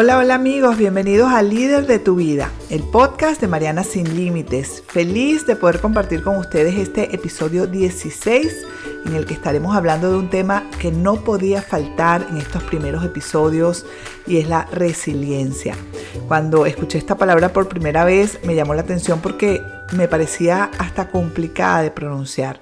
Hola, hola amigos, bienvenidos a Líder de tu Vida, el podcast de Mariana Sin Límites. Feliz de poder compartir con ustedes este episodio 16 en el que estaremos hablando de un tema que no podía faltar en estos primeros episodios y es la resiliencia. Cuando escuché esta palabra por primera vez me llamó la atención porque me parecía hasta complicada de pronunciar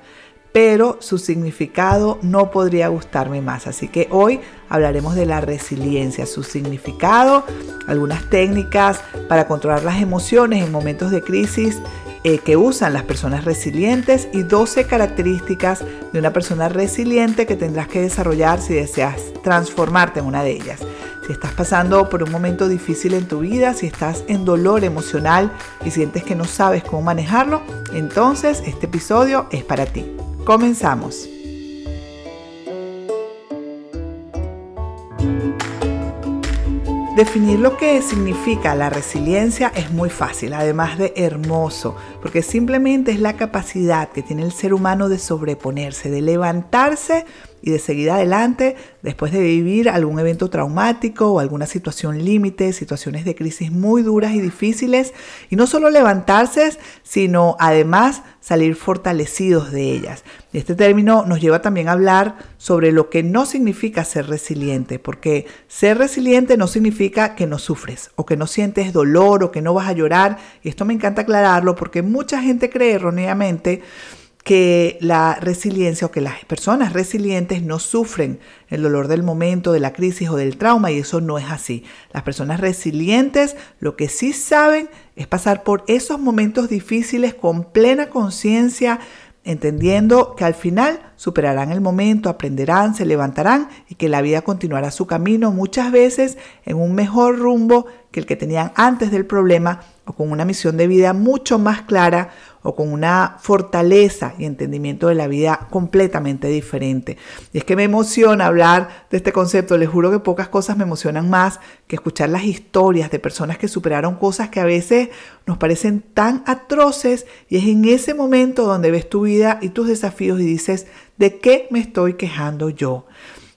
pero su significado no podría gustarme más. Así que hoy hablaremos de la resiliencia, su significado, algunas técnicas para controlar las emociones en momentos de crisis eh, que usan las personas resilientes y 12 características de una persona resiliente que tendrás que desarrollar si deseas transformarte en una de ellas. Si estás pasando por un momento difícil en tu vida, si estás en dolor emocional y sientes que no sabes cómo manejarlo, entonces este episodio es para ti. Comenzamos. Definir lo que significa la resiliencia es muy fácil, además de hermoso, porque simplemente es la capacidad que tiene el ser humano de sobreponerse, de levantarse y de seguir adelante después de vivir algún evento traumático o alguna situación límite, situaciones de crisis muy duras y difíciles, y no solo levantarse, sino además salir fortalecidos de ellas. Este término nos lleva también a hablar sobre lo que no significa ser resiliente, porque ser resiliente no significa que no sufres o que no sientes dolor o que no vas a llorar, y esto me encanta aclararlo porque mucha gente cree erróneamente que la resiliencia o que las personas resilientes no sufren el dolor del momento, de la crisis o del trauma y eso no es así. Las personas resilientes lo que sí saben es pasar por esos momentos difíciles con plena conciencia, entendiendo que al final superarán el momento, aprenderán, se levantarán y que la vida continuará su camino muchas veces en un mejor rumbo que el que tenían antes del problema o con una misión de vida mucho más clara o con una fortaleza y entendimiento de la vida completamente diferente. Y es que me emociona hablar de este concepto, les juro que pocas cosas me emocionan más que escuchar las historias de personas que superaron cosas que a veces nos parecen tan atroces y es en ese momento donde ves tu vida y tus desafíos y dices, ¿de qué me estoy quejando yo?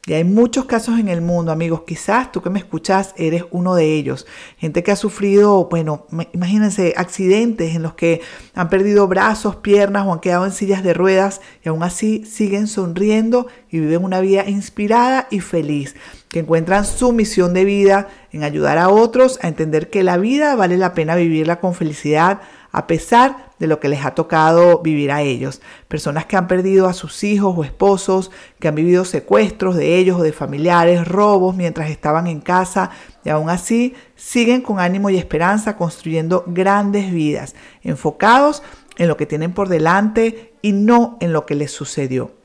Y hay muchos casos en el mundo, amigos. Quizás tú que me escuchas eres uno de ellos. Gente que ha sufrido, bueno, imagínense, accidentes en los que han perdido brazos, piernas o han quedado en sillas de ruedas y aún así siguen sonriendo y viven una vida inspirada y feliz. Que encuentran su misión de vida en ayudar a otros a entender que la vida vale la pena vivirla con felicidad a pesar de lo que les ha tocado vivir a ellos. Personas que han perdido a sus hijos o esposos, que han vivido secuestros de ellos o de familiares, robos mientras estaban en casa y aún así siguen con ánimo y esperanza construyendo grandes vidas, enfocados en lo que tienen por delante y no en lo que les sucedió.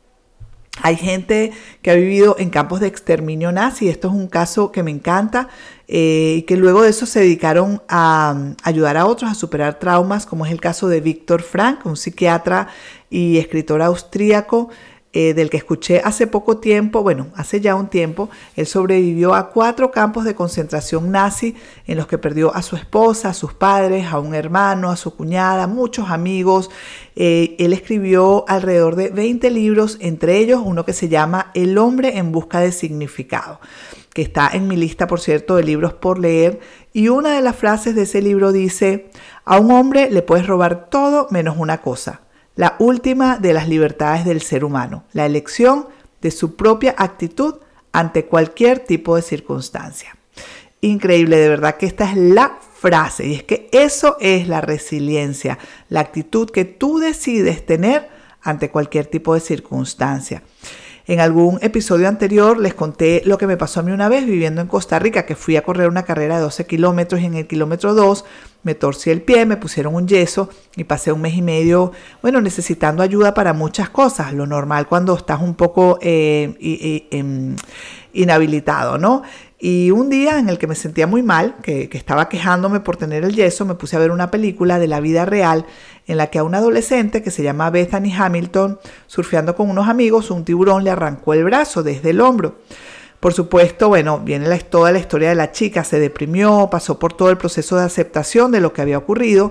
Hay gente que ha vivido en campos de exterminio nazi, esto es un caso que me encanta, eh, y que luego de eso se dedicaron a, mm, ayudar a otros a superar traumas, como es el caso de Víctor Frank, un psiquiatra y escritor austríaco eh, del que escuché hace poco tiempo, bueno, hace ya un tiempo, él sobrevivió a cuatro campos de concentración nazi en los que perdió a su esposa, a sus padres, a un hermano, a su cuñada, muchos amigos. Eh, él escribió alrededor de 20 libros, entre ellos uno que se llama El hombre en busca de significado que está en mi lista, por cierto, de libros por leer. Y una de las frases de ese libro dice, a un hombre le puedes robar todo menos una cosa, la última de las libertades del ser humano, la elección de su propia actitud ante cualquier tipo de circunstancia. Increíble, de verdad que esta es la frase y es que eso es la resiliencia, la actitud que tú decides tener ante cualquier tipo de circunstancia. En algún episodio anterior les conté lo que me pasó a mí una vez viviendo en Costa Rica, que fui a correr una carrera de 12 kilómetros y en el kilómetro 2 me torcí el pie, me pusieron un yeso y pasé un mes y medio, bueno, necesitando ayuda para muchas cosas, lo normal cuando estás un poco eh, em, inhabilitado, ¿no? Y un día en el que me sentía muy mal, que, estaba quejándome por tener el yeso, me puse a ver una película de la vida real en la que a un adolescente que se llama Bethany Hamilton, surfeando con unos amigos, un tiburón le arrancó el brazo desde el hombro. Por supuesto, bueno, viene la, toda la historia de la chica, se deprimió, pasó por todo el proceso de aceptación de lo que había ocurrido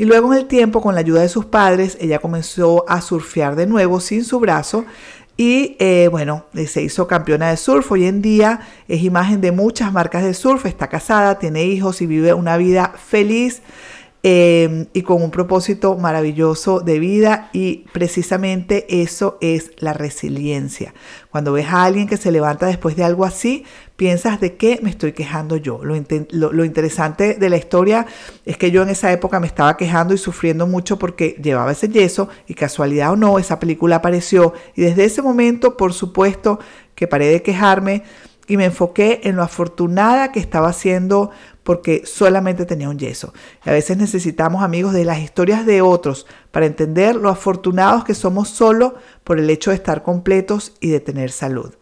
y luego en el tiempo, con la ayuda de sus padres, ella comenzó a surfear de nuevo sin su brazo y eh, bueno, se hizo campeona de surf. Hoy en día es imagen de muchas marcas de surf, está casada, tiene hijos y vive una vida feliz. Em, y con un propósito maravilloso de vida y precisamente eso es la resiliencia. Cuando ves a alguien que se levanta después de algo así, piensas de qué me estoy quejando yo. Lo, lo, interesante de la historia es que yo en esa época me estaba quejando y sufriendo mucho porque llevaba ese yeso y casualidad o no, esa película apareció y desde ese momento, por supuesto, que paré de quejarme y me enfoqué en lo afortunada que estaba siendo porque solamente tenía un yeso. a veces necesitamos amigos de las historias de otros para entender lo afortunados que somos solo por el hecho de estar completos y de tener salud.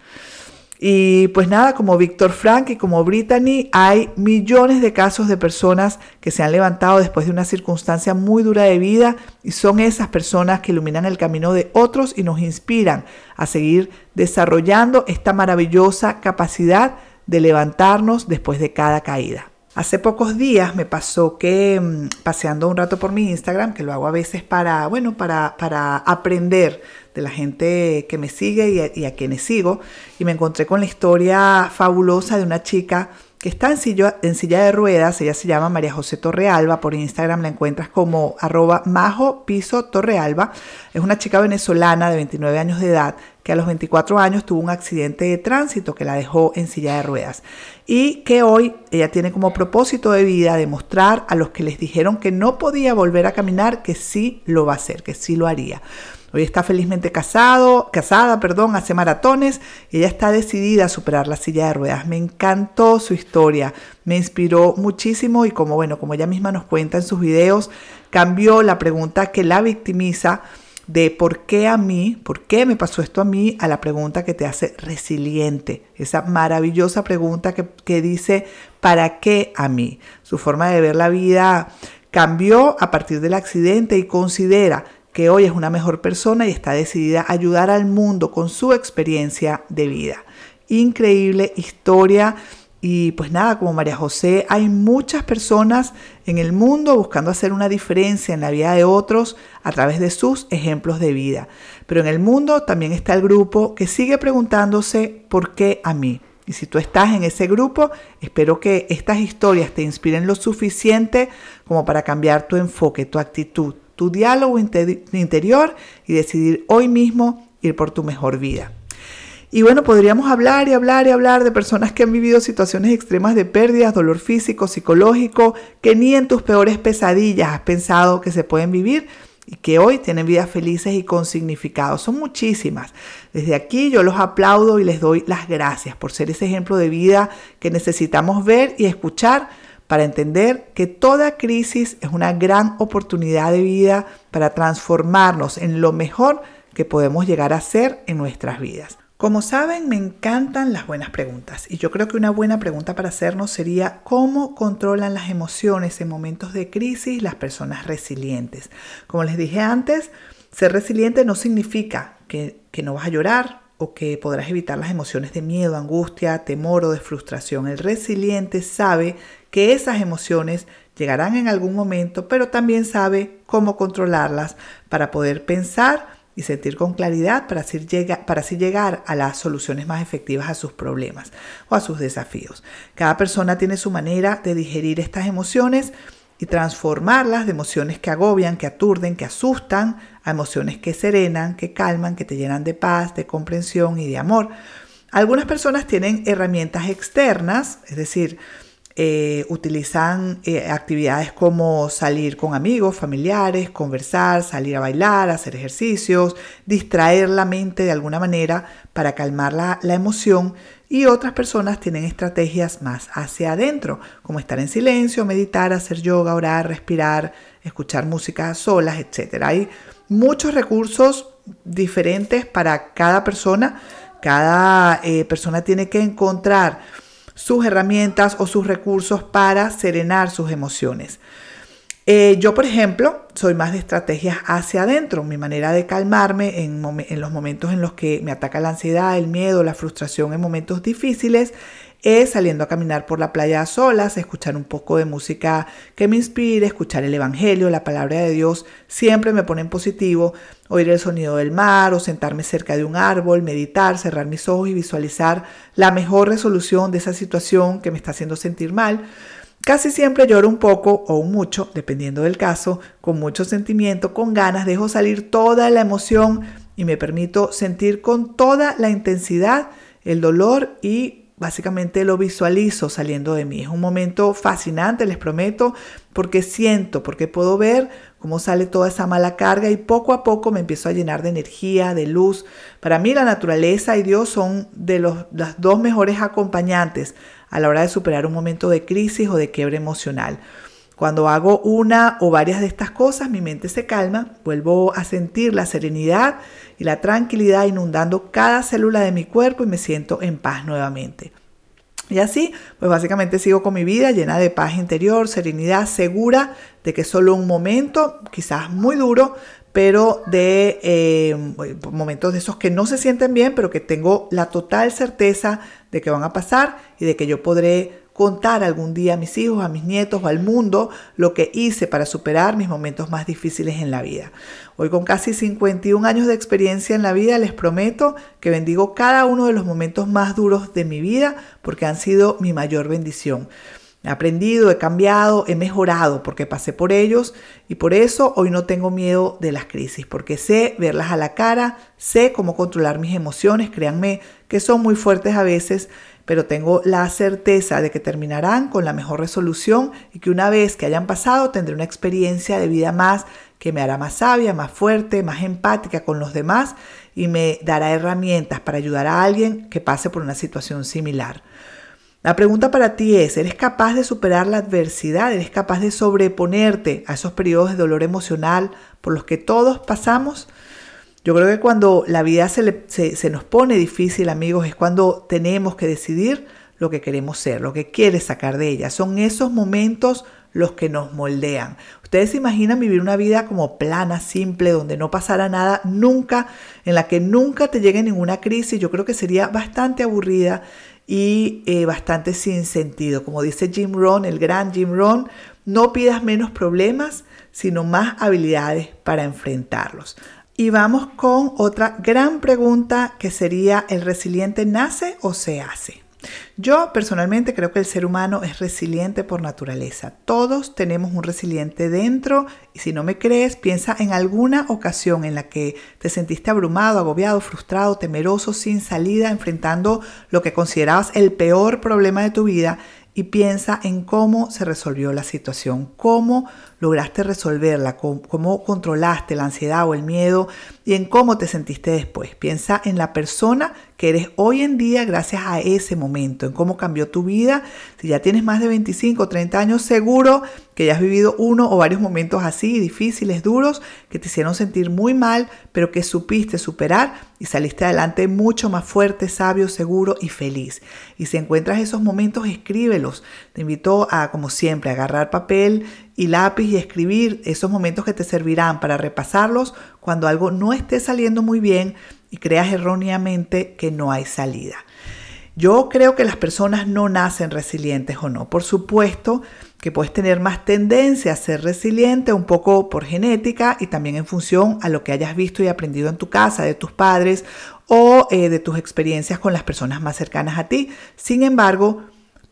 Y pues nada, como Víctor Frank y como Brittany, hay millones de casos de personas que se han levantado después de una circunstancia muy dura de vida y son esas personas que iluminan el camino de otros y nos inspiran a seguir desarrollando esta maravillosa capacidad de levantarnos después de cada caída. Hace pocos días me pasó que mm, paseando un rato por mi Instagram, que lo hago a veces para, bueno, para, para aprender de la gente que me sigue y a, y a quienes sigo, y me encontré con la historia fabulosa de una chica que está en silla, de ruedas, ella se llama María José Torrealba, por Instagram la encuentras como arroba majo piso Torrealba, es una chica venezolana de 29 años de edad que a los 24 años tuvo un accidente de tránsito que la dejó en silla de ruedas y que hoy ella tiene como propósito de vida demostrar a los que les dijeron que no podía volver a caminar que sí lo va a hacer, que sí lo haría. Hoy está felizmente casado, casada, perdón, hace maratones y ella está decidida a superar la silla de ruedas. Me encantó su historia, me inspiró muchísimo y como bueno, como ella misma nos cuenta en sus videos, cambió la pregunta que la victimiza de por qué a mí, por qué me pasó esto a mí, a la pregunta que te hace resiliente, esa maravillosa pregunta que, que dice, ¿para qué a mí? Su forma de ver la vida cambió a partir del accidente y considera que hoy es una mejor persona y está decidida a ayudar al mundo con su experiencia de vida. Increíble historia. Y pues nada, como María José, hay muchas personas en el mundo buscando hacer una diferencia en la vida de otros a través de sus ejemplos de vida. Pero en el mundo también está el grupo que sigue preguntándose ¿por qué a mí? Y si tú estás en ese grupo, espero que estas historias te inspiren lo suficiente como para cambiar tu enfoque, tu actitud, tu diálogo interior y decidir hoy mismo ir por tu mejor vida. Y bueno, podríamos hablar y hablar y hablar de personas que han vivido situaciones extremas de pérdidas, dolor físico, psicológico, que ni en tus peores pesadillas has pensado que se pueden vivir y que hoy tienen vidas felices y con significado. Son muchísimas. Desde aquí yo los aplaudo y les doy las gracias por ser ese ejemplo de vida que necesitamos ver y escuchar para entender que toda crisis es una gran oportunidad de vida para transformarnos en lo mejor que podemos llegar a ser en nuestras vidas. Como saben, me encantan las buenas preguntas y yo creo que una buena pregunta para hacernos sería cómo controlan las emociones en momentos de crisis las personas resilientes. Como les dije antes, ser resiliente no significa que, que no vas a llorar o que podrás evitar las emociones de miedo, angustia, temor o de frustración. El resiliente sabe que esas emociones llegarán en algún momento, pero también sabe cómo controlarlas para poder pensar y sentir con claridad para así, para así llegar a las soluciones más efectivas a sus problemas o a sus desafíos. Cada persona tiene su manera de digerir estas emociones y transformarlas de emociones que agobian, que aturden, que asustan, a emociones que serenan, que calman, que te llenan de paz, de comprensión y de amor. Algunas personas tienen herramientas externas, es decir, eh, utilizan eh, actividades como salir con amigos, familiares, conversar, salir a bailar, hacer ejercicios, distraer la mente de alguna manera para calmar la, la emoción y otras personas tienen estrategias más hacia adentro, como estar en silencio, meditar, hacer yoga, orar, respirar, escuchar música solas, etc. Hay muchos recursos diferentes para cada persona. Cada eh, persona tiene que encontrar sus herramientas o sus recursos para serenar sus emociones. Eh, yo, por ejemplo, soy más de estrategias hacia adentro. Mi manera de calmarme en, los momentos en los que me ataca la ansiedad, el miedo, la frustración en momentos difíciles es saliendo a caminar por la playa a solas, escuchar un poco de música que me inspire, escuchar el Evangelio, la palabra de Dios, siempre me pone en positivo, oír el sonido del mar o sentarme cerca de un árbol, meditar, cerrar mis ojos y visualizar la mejor resolución de esa situación que me está haciendo sentir mal. Casi siempre lloro un poco o un mucho, dependiendo del caso, con mucho sentimiento, con ganas, dejo salir toda la emoción y me permito sentir con toda la intensidad el dolor y básicamente lo visualizo saliendo de mí. Es un momento fascinante, les prometo, porque siento, porque puedo ver cómo sale toda esa mala carga y poco a poco me empiezo a llenar de energía, de luz. Para mí la naturaleza y Dios son de los las dos mejores acompañantes a la hora de superar un momento de crisis o de quiebre emocional. Cuando hago una o varias de estas cosas, mi mente se calma, vuelvo a sentir la serenidad y la tranquilidad inundando cada célula de mi cuerpo y me siento en paz nuevamente. Y así, pues básicamente sigo con mi vida llena de paz interior, serenidad, segura de que solo un momento, quizás muy duro, pero de eh, momentos de esos que no se sienten bien, pero que tengo la total certeza de que van a pasar y de que yo podré contar algún día a mis hijos, a mis nietos o al mundo lo que hice para superar mis momentos más difíciles en la vida. Hoy con casi 51 años de experiencia en la vida les prometo que bendigo cada uno de los momentos más duros de mi vida porque han sido mi mayor bendición. He aprendido, he cambiado, he mejorado porque pasé por ellos y por eso hoy no tengo miedo de las crisis, porque sé verlas a la cara, sé cómo controlar mis emociones, créanme que son muy fuertes a veces, pero tengo la certeza de que terminarán con la mejor resolución y que una vez que hayan pasado tendré una experiencia de vida más que me hará más sabia, más fuerte, más empática con los demás y me dará herramientas para ayudar a alguien que pase por una situación similar. La pregunta para ti es, ¿eres capaz de superar la adversidad? ¿Eres capaz de sobreponerte a esos periodos de dolor emocional por los que todos pasamos? Yo creo que cuando la vida se, nos pone difícil, amigos, es cuando tenemos que decidir lo que queremos ser, lo que quieres sacar de ella. Son esos momentos los que nos moldean. Ustedes se imaginan vivir una vida como plana, simple, donde no pasara nada nunca, en la que nunca te llegue ninguna crisis. Yo creo que sería bastante aburrida y eh, bastante sin sentido. Como dice Jim Rohn, el gran Jim Rohn, no pidas menos problemas, sino más habilidades para enfrentarlos. Y vamos con otra gran pregunta que sería, ¿el resiliente nace o se hace? Yo personalmente creo que el ser humano es resiliente por naturaleza. Todos tenemos un resiliente dentro y si no me crees, piensa en alguna ocasión en la que te sentiste abrumado, agobiado, frustrado, temeroso, sin salida, enfrentando lo que considerabas el peor problema de tu vida y piensa en cómo se resolvió la situación, cómo lograste resolverla, cómo, controlaste la ansiedad o el miedo y en cómo te sentiste después. Piensa en la persona que eres hoy en día gracias a ese momento, en cómo cambió tu vida. Si ya tienes más de 25 o 30 años, seguro que ya has vivido uno o varios momentos así, difíciles, duros, que te hicieron sentir muy mal, pero que supiste superar y saliste adelante mucho más fuerte, sabio, seguro y feliz. Y si encuentras esos momentos, escríbelos. Te invito a, como siempre, agarrar papel y lápiz y escribir esos momentos que te servirán para repasarlos cuando algo no esté saliendo muy bien y creas erróneamente que no hay salida. Yo creo que las personas no nacen resilientes o no. Por supuesto que puedes tener más tendencia a ser resiliente un poco por genética y también en función a lo que hayas visto y aprendido en tu casa, de tus padres o eh, de tus experiencias con las personas más cercanas a ti. Sin embargo,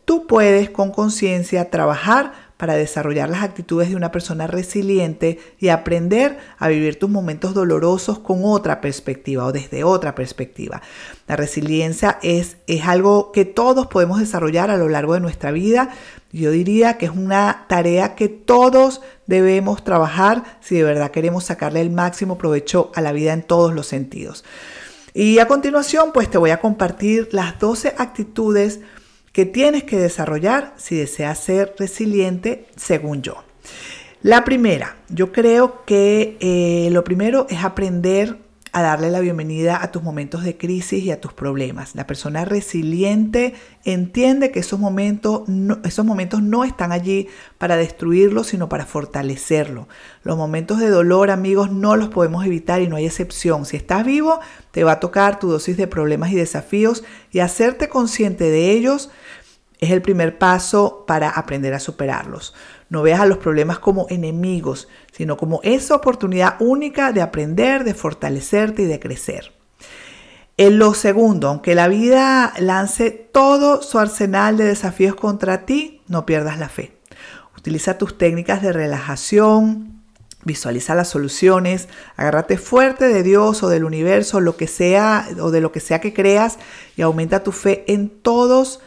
tú puedes con conciencia trabajar para desarrollar las actitudes de una persona resiliente y aprender a vivir tus momentos dolorosos con otra perspectiva o desde otra perspectiva. La resiliencia es, es algo que todos podemos desarrollar a lo largo de nuestra vida. Yo diría que es una tarea que todos debemos trabajar si de verdad queremos sacarle el máximo provecho a la vida en todos los sentidos. Y a continuación, pues te voy a compartir las 12 actitudes que tienes que desarrollar si deseas ser resiliente, según yo. La primera, yo creo que eh, lo primero es aprender a darle la bienvenida a tus momentos de crisis y a tus problemas. La persona resiliente entiende que esos momentos no, esos momentos no están allí para destruirlo, sino para fortalecerlo. Los momentos de dolor, amigos, no los podemos evitar y no hay excepción. Si estás vivo, te va a tocar tu dosis de problemas y desafíos y hacerte consciente de ellos es el primer paso para aprender a superarlos. No veas a los problemas como enemigos, sino como esa oportunidad única de aprender, de fortalecerte y de crecer. En lo segundo, aunque la vida lance todo su arsenal de desafíos contra ti, no pierdas la fe. Utiliza tus técnicas de relajación, visualiza las soluciones, agárrate fuerte de Dios o del universo, lo que sea o de lo que sea que creas y aumenta tu fe en todos los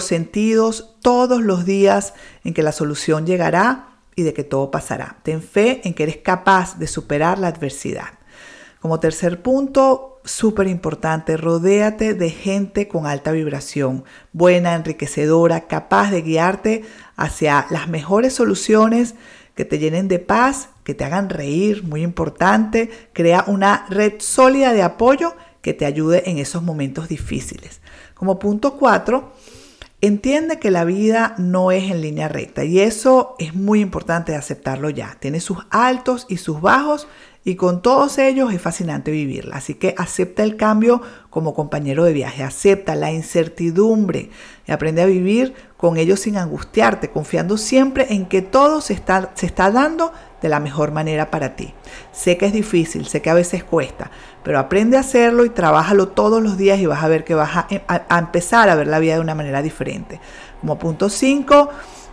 sentidos todos los días en que la solución llegará y de que todo pasará. Ten fe en que eres capaz de superar la adversidad. Como tercer punto, súper importante, rodéate de gente con alta vibración, buena, enriquecedora, capaz de guiarte hacia las mejores soluciones que te llenen de paz, que te hagan reír, muy importante. Crea una red sólida de apoyo que te ayude en esos momentos difíciles. Como punto cuatro, Entiende que la vida no es en línea recta y eso es muy importante aceptarlo ya. Tiene sus altos y sus bajos y con todos ellos es fascinante vivirla. Así que acepta el cambio como compañero de viaje, acepta la incertidumbre y aprende a vivir con ellos sin angustiarte, confiando siempre en que todo se está, se está dando de la mejor manera para ti. Sé que es difícil, sé que a veces cuesta, pero aprende a hacerlo y trabájalo todos los días y vas a ver que vas a, a empezar a ver la vida de una manera diferente. Como punto 5,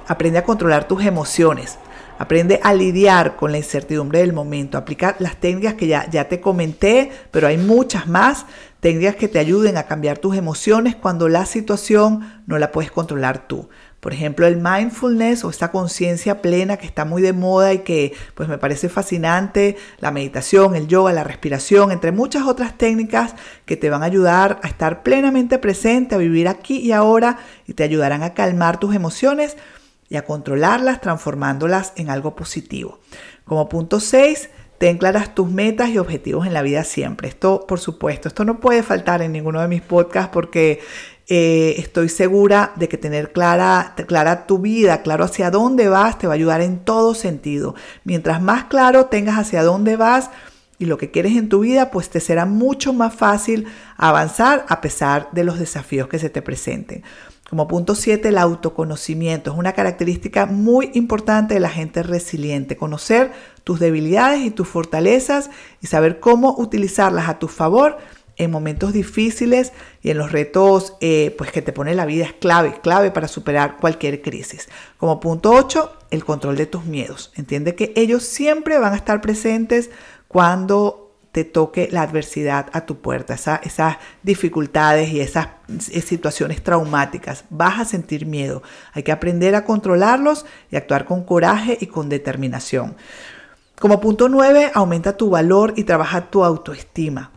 aprende a controlar tus emociones. Aprende a lidiar con la incertidumbre del momento, aplicar las técnicas que ya, ya te comenté, pero hay muchas más, técnicas que te ayuden a cambiar tus emociones cuando la situación no la puedes controlar tú. Por ejemplo, el mindfulness o esta conciencia plena que está muy de moda y que pues me parece fascinante, la meditación, el yoga, la respiración, entre muchas otras técnicas que te van a ayudar a estar plenamente presente, a vivir aquí y ahora y te ayudarán a calmar tus emociones y a controlarlas transformándolas en algo positivo. Como punto 6, ten claras tus metas y objetivos en la vida siempre. Esto, por supuesto, esto no puede faltar en ninguno de mis podcasts porque eh, estoy segura de que tener clara, clara tu vida, claro hacia dónde vas, te va a ayudar en todo sentido. Mientras más claro tengas hacia dónde vas y lo que quieres en tu vida, pues te será mucho más fácil avanzar a pesar de los desafíos que se te presenten. Como punto 7, el autoconocimiento es una característica muy importante de la gente resiliente. Conocer tus debilidades y tus fortalezas y saber cómo utilizarlas a tu favor en momentos difíciles y en los retos eh, pues que te pone la vida es clave, clave para superar cualquier crisis. Como punto 8, el control de tus miedos. Entiende que ellos siempre van a estar presentes cuando te toque la adversidad a tu puerta, esas dificultades y esas situaciones traumáticas. Vas a sentir miedo. Hay que aprender a controlarlos y actuar con coraje y con determinación. Como punto 9, aumenta tu valor y trabaja tu autoestima.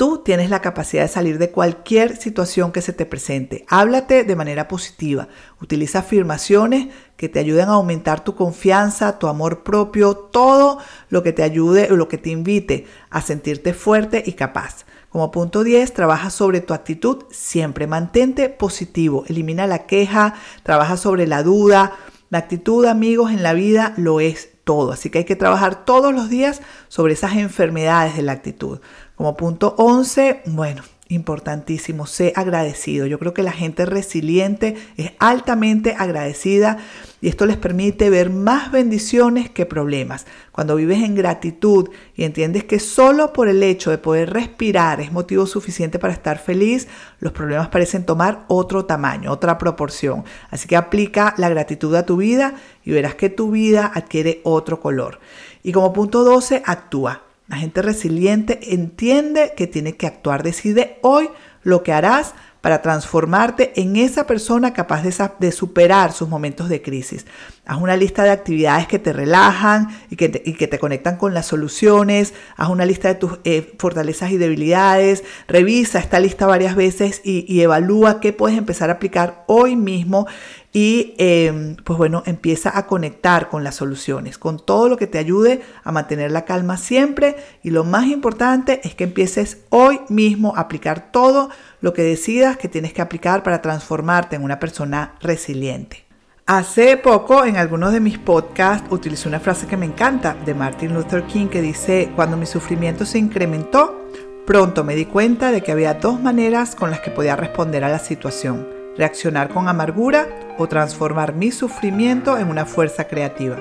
Tú tienes la capacidad de salir de cualquier situación que se te presente. Háblate de manera positiva. Utiliza afirmaciones que te ayuden a aumentar tu confianza, tu amor propio, todo lo que te ayude o lo que te invite a sentirte fuerte y capaz. Como punto 10, trabaja sobre tu actitud siempre. Mantente positivo. Elimina la queja, trabaja sobre la duda. La actitud, amigos, en la vida lo es todo. Así que hay que trabajar todos los días sobre esas enfermedades de la actitud. Como punto 11, bueno, importantísimo, sé agradecido. Yo creo que la gente resiliente es altamente agradecida y esto les permite ver más bendiciones que problemas. Cuando vives en gratitud y entiendes que solo por el hecho de poder respirar es motivo suficiente para estar feliz, los problemas parecen tomar otro tamaño, otra proporción. Así que aplica la gratitud a tu vida y verás que tu vida adquiere otro color. Y como punto 12, actúa. La gente resiliente entiende que tiene que actuar. Decide hoy lo que harás para transformarte en esa persona capaz de, superar sus momentos de crisis. Haz una lista de actividades que te relajan y que te, conectan con las soluciones. Haz una lista de tus eh, fortalezas y debilidades. Revisa esta lista varias veces y, evalúa qué puedes empezar a aplicar hoy mismo y em, pues bueno, empieza a conectar con las soluciones, con todo lo que te ayude a mantener la calma siempre y lo más importante es que empieces hoy mismo a aplicar todo lo que decidas que tienes que aplicar para transformarte en una persona resiliente. Hace poco en algunos de mis podcasts utilicé una frase que me encanta de Martin Luther King que dice, cuando mi sufrimiento se incrementó, pronto me di cuenta de que había dos maneras con las que podía responder a la situación, reaccionar con amargura o transformar mi sufrimiento en una fuerza creativa.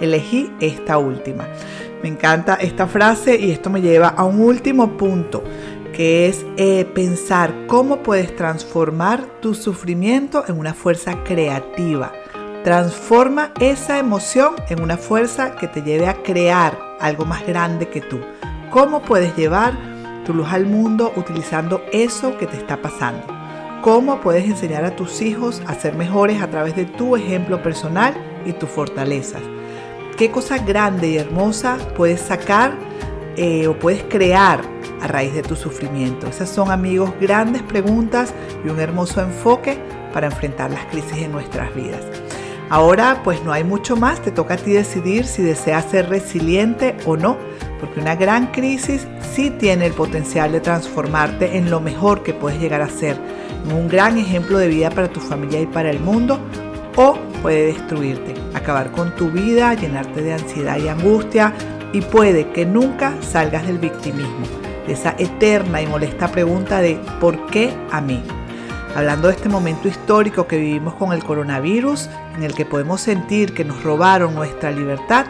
Elegí esta última. Me encanta esta frase y esto me lleva a un último punto que es eh, pensar cómo puedes transformar tu sufrimiento en una fuerza creativa. Transforma esa emoción en una fuerza que te lleve a crear algo más grande que tú. ¿Cómo puedes llevar tu luz al mundo utilizando eso que te está pasando? ¿Cómo puedes enseñar a tus hijos a ser mejores a través de tu ejemplo personal y tus fortalezas? ¿Qué cosa grande y hermosa puedes sacar eh, o puedes crear a raíz de tu sufrimiento? Esas son, amigos, grandes preguntas y un hermoso enfoque para enfrentar las crisis en nuestras vidas. Ahora, pues no hay mucho más, te toca a ti decidir si deseas ser resiliente o no, porque una gran crisis sí tiene el potencial de transformarte en lo mejor que puedes llegar a ser, en un gran ejemplo de vida para tu familia y para el mundo, o puede destruirte, acabar con tu vida, llenarte de ansiedad y angustia, y puede que nunca salgas del victimismo, de esa eterna y molesta pregunta de ¿por qué a mí? Hablando de este momento histórico que vivimos con el coronavirus, en el que podemos sentir que nos robaron nuestra libertad,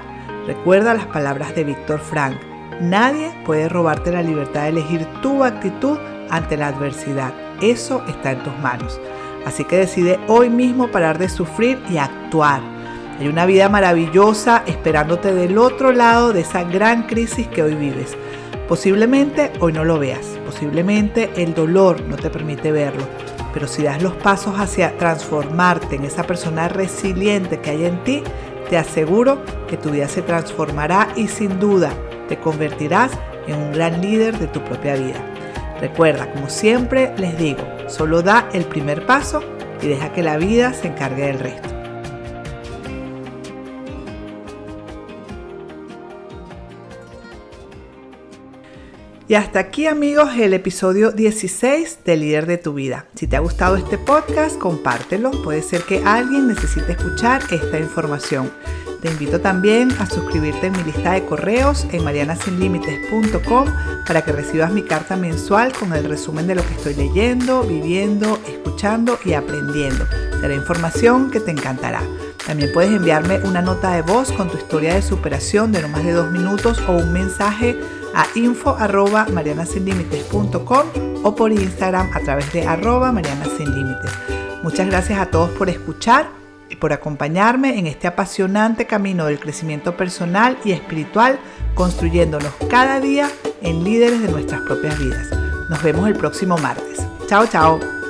recuerda las palabras de Víctor Frank. Nadie puede robarte la libertad de elegir tu actitud ante la adversidad. Eso está en tus manos. Así que decide hoy mismo parar de sufrir y actuar hay una vida maravillosa esperándote del otro lado de esa gran crisis que hoy vives. Posiblemente hoy no lo veas, posiblemente el dolor no te permite verlo, pero si das los pasos hacia transformarte en esa persona resiliente que hay en ti, te aseguro que tu vida se transformará y sin duda te convertirás en un gran líder de tu propia vida. Recuerda, como siempre les digo, solo da el primer paso y deja que la vida se encargue del resto. Y hasta aquí amigos el episodio 16 de Líder de tu vida. Si te ha gustado este podcast, compártelo. Puede ser que alguien necesite escuchar esta información. Te invito también a suscribirte en mi lista de correos en marianasinlimites.com para que recibas mi carta mensual con el resumen de lo que estoy leyendo, viviendo, escuchando y aprendiendo. Será información que te encantará. También puedes enviarme una nota de voz con tu historia de superación de no más de dos minutos o un mensaje a info arroba o por Instagram a través de arroba Mariana Sin Límites. Muchas gracias a todos por escuchar y por acompañarme en este apasionante camino del crecimiento personal y espiritual, construyéndonos cada día en líderes de nuestras propias vidas. Nos vemos el próximo martes. Chao, chao.